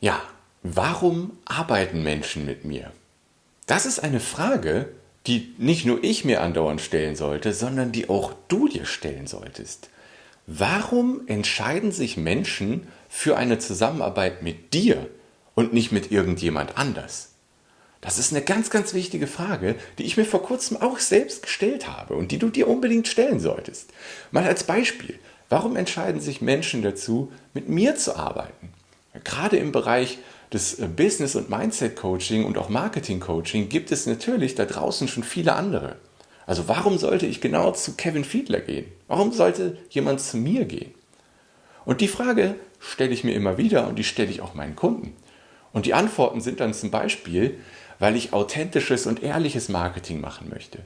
Ja, warum arbeiten Menschen mit mir? Das ist eine Frage, die nicht nur ich mir andauernd stellen sollte, sondern die auch du dir stellen solltest. Warum entscheiden sich Menschen für eine Zusammenarbeit mit dir und nicht mit irgendjemand anders? Das ist eine ganz, ganz wichtige Frage, die ich mir vor kurzem auch selbst gestellt habe und die du dir unbedingt stellen solltest. Mal als Beispiel, warum entscheiden sich Menschen dazu, mit mir zu arbeiten? Gerade im Bereich des äh, Business- und Mindset-Coaching und auch Marketing-Coaching gibt es natürlich da draußen schon viele andere. Also warum sollte ich genau zu Kevin Fiedler gehen? Warum sollte jemand zu mir gehen? Und die Frage stelle ich mir immer wieder und die stelle ich auch meinen Kunden. Und die Antworten sind dann zum Beispiel, weil ich authentisches und ehrliches Marketing machen möchte.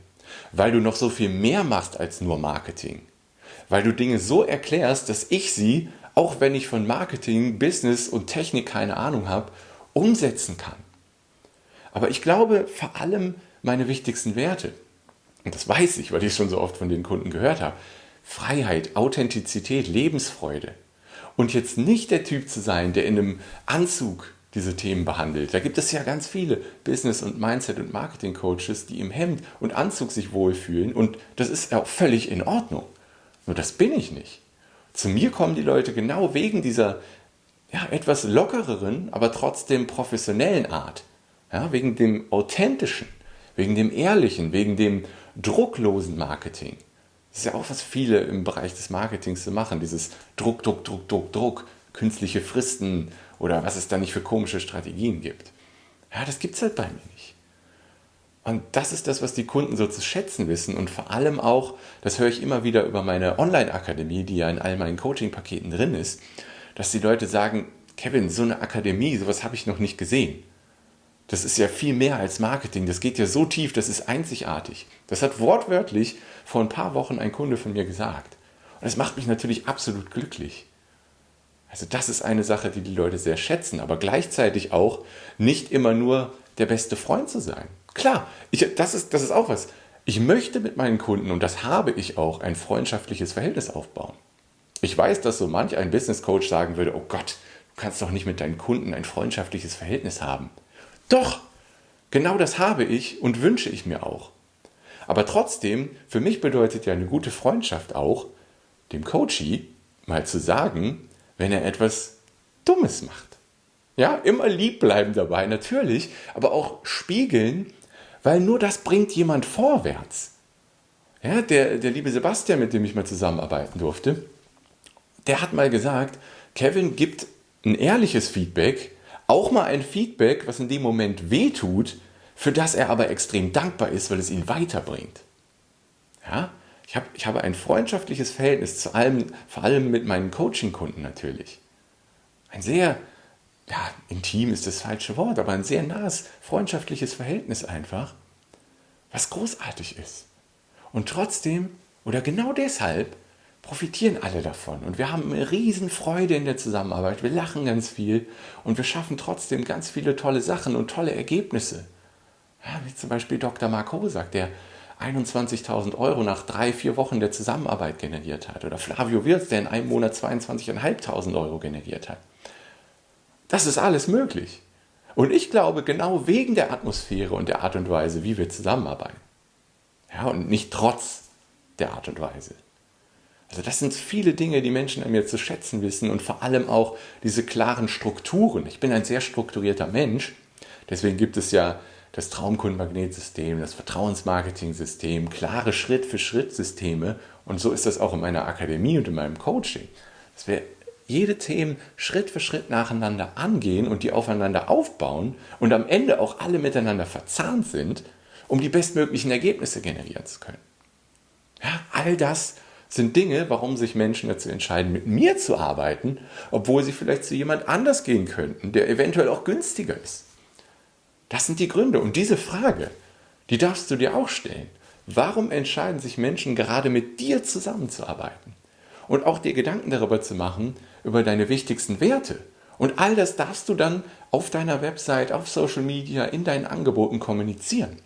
Weil du noch so viel mehr machst als nur Marketing. Weil du Dinge so erklärst, dass ich sie, auch wenn ich von Marketing, Business und Technik keine Ahnung habe, umsetzen kann. Aber ich glaube vor allem meine wichtigsten Werte. Und das weiß ich, weil ich schon so oft von den Kunden gehört habe. Freiheit, Authentizität, Lebensfreude. Und jetzt nicht der Typ zu sein, der in einem Anzug diese Themen behandelt. Da gibt es ja ganz viele Business- und Mindset- und Marketing-Coaches, die im Hemd und Anzug sich wohlfühlen und das ist auch völlig in Ordnung. Nur das bin ich nicht. Zu mir kommen die Leute genau wegen dieser ja, etwas lockereren, aber trotzdem professionellen Art. Ja, wegen dem authentischen, wegen dem ehrlichen, wegen dem drucklosen Marketing. Das ist ja auch, was viele im Bereich des Marketings so machen, dieses Druck, Druck, Druck, Druck, Druck, künstliche Fristen oder was es da nicht für komische Strategien gibt. Ja, das gibt es halt bei mir nicht. Und das ist das, was die Kunden so zu schätzen wissen und vor allem auch, das höre ich immer wieder über meine Online-Akademie, die ja in all meinen Coaching-Paketen drin ist, dass die Leute sagen, Kevin, so eine Akademie, sowas habe ich noch nicht gesehen. Das ist ja viel mehr als Marketing. Das geht ja so tief, das ist einzigartig. Das hat wortwörtlich vor ein paar Wochen ein Kunde von mir gesagt. Und das macht mich natürlich absolut glücklich. Also das ist eine Sache, die die Leute sehr schätzen, aber gleichzeitig auch nicht immer nur der beste Freund zu sein. Klar, ich, das, ist, das ist auch was. Ich möchte mit meinen Kunden, und das habe ich auch, ein freundschaftliches Verhältnis aufbauen. Ich weiß, dass so manch ein Business Coach sagen würde, oh Gott, du kannst doch nicht mit deinen Kunden ein freundschaftliches Verhältnis haben. Doch, genau das habe ich und wünsche ich mir auch. Aber trotzdem, für mich bedeutet ja eine gute Freundschaft auch, dem Coachie mal zu sagen, wenn er etwas Dummes macht. Ja, immer lieb bleiben dabei, natürlich, aber auch spiegeln, weil nur das bringt jemand vorwärts. Ja, der, der liebe Sebastian, mit dem ich mal zusammenarbeiten durfte, der hat mal gesagt, Kevin gibt ein ehrliches Feedback, auch mal ein Feedback, was in dem Moment wehtut, für das er aber extrem dankbar ist, weil es ihn weiterbringt. Ja, ich, hab, ich habe ein freundschaftliches Verhältnis, zu allem, vor allem mit meinen Coaching-Kunden natürlich. Ein sehr, ja, intim ist das falsche Wort, aber ein sehr nahes freundschaftliches Verhältnis einfach, was großartig ist. Und trotzdem, oder genau deshalb, profitieren alle davon. Und wir haben eine Riesenfreude in der Zusammenarbeit. Wir lachen ganz viel und wir schaffen trotzdem ganz viele tolle Sachen und tolle Ergebnisse. Ja, wie zum Beispiel Dr. Mark Hosak, der 21.000 Euro nach drei, vier Wochen der Zusammenarbeit generiert hat. Oder Flavio Wirz, der in einem Monat 22.500 Euro generiert hat. Das ist alles möglich. Und ich glaube, genau wegen der Atmosphäre und der Art und Weise, wie wir zusammenarbeiten. Ja, und nicht trotz der Art und Weise. Also das sind viele Dinge, die Menschen an mir zu schätzen wissen und vor allem auch diese klaren Strukturen. Ich bin ein sehr strukturierter Mensch, deswegen gibt es ja das Traumkundenmagnetsystem, das Vertrauensmarketing-System, klare Schritt-für-Schritt-Systeme. Und so ist das auch in meiner Akademie und in meinem Coaching. Dass wir jede Themen Schritt für Schritt nacheinander angehen und die aufeinander aufbauen und am Ende auch alle miteinander verzahnt sind, um die bestmöglichen Ergebnisse generieren zu können. Ja, all das sind Dinge, warum sich Menschen dazu entscheiden, mit mir zu arbeiten, obwohl sie vielleicht zu jemand anders gehen könnten, der eventuell auch günstiger ist. Das sind die Gründe. Und diese Frage, die darfst du dir auch stellen. Warum entscheiden sich Menschen gerade mit dir zusammenzuarbeiten? Und auch dir Gedanken darüber zu machen, über deine wichtigsten Werte. Und all das darfst du dann auf deiner Website, auf Social Media, in deinen Angeboten kommunizieren.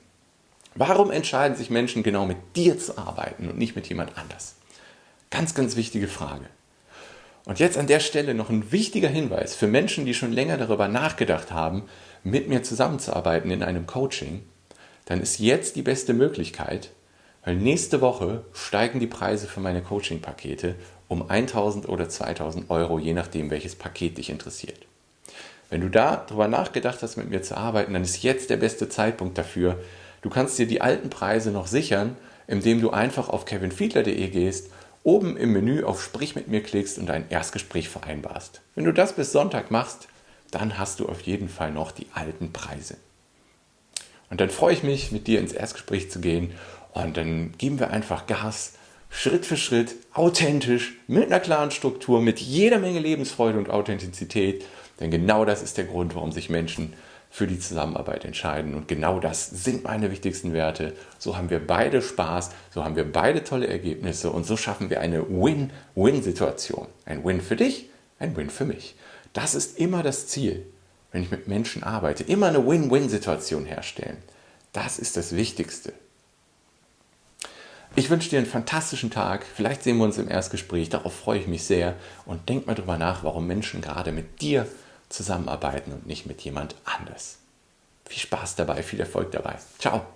Warum entscheiden sich Menschen genau mit dir zu arbeiten und nicht mit jemand anders? Ganz, ganz wichtige Frage. Und jetzt an der Stelle noch ein wichtiger Hinweis für Menschen, die schon länger darüber nachgedacht haben, mit mir zusammenzuarbeiten in einem Coaching. Dann ist jetzt die beste Möglichkeit, weil nächste Woche steigen die Preise für meine Coaching-Pakete um 1000 oder 2000 Euro, je nachdem, welches Paket dich interessiert. Wenn du da drüber nachgedacht hast, mit mir zu arbeiten, dann ist jetzt der beste Zeitpunkt dafür. Du kannst dir die alten Preise noch sichern, indem du einfach auf kevinfiedler.de gehst, oben im Menü auf Sprich mit mir klickst und ein Erstgespräch vereinbarst. Wenn du das bis Sonntag machst, dann hast du auf jeden Fall noch die alten Preise. Und dann freue ich mich, mit dir ins Erstgespräch zu gehen und dann geben wir einfach Gas, Schritt für Schritt, authentisch, mit einer klaren Struktur, mit jeder Menge Lebensfreude und Authentizität. Denn genau das ist der Grund, warum sich Menschen für die Zusammenarbeit entscheiden. Und genau das sind meine wichtigsten Werte. So haben wir beide Spaß, so haben wir beide tolle Ergebnisse und so schaffen wir eine Win-Win-Situation. Ein Win für dich, ein Win für mich. Das ist immer das Ziel, wenn ich mit Menschen arbeite. Immer eine Win-Win-Situation herstellen. Das ist das Wichtigste. Ich wünsche dir einen fantastischen Tag. Vielleicht sehen wir uns im Erstgespräch. Darauf freue ich mich sehr. Und denk mal drüber nach, warum Menschen gerade mit dir zusammenarbeiten und nicht mit jemand anders. Viel Spaß dabei, viel Erfolg dabei. Ciao.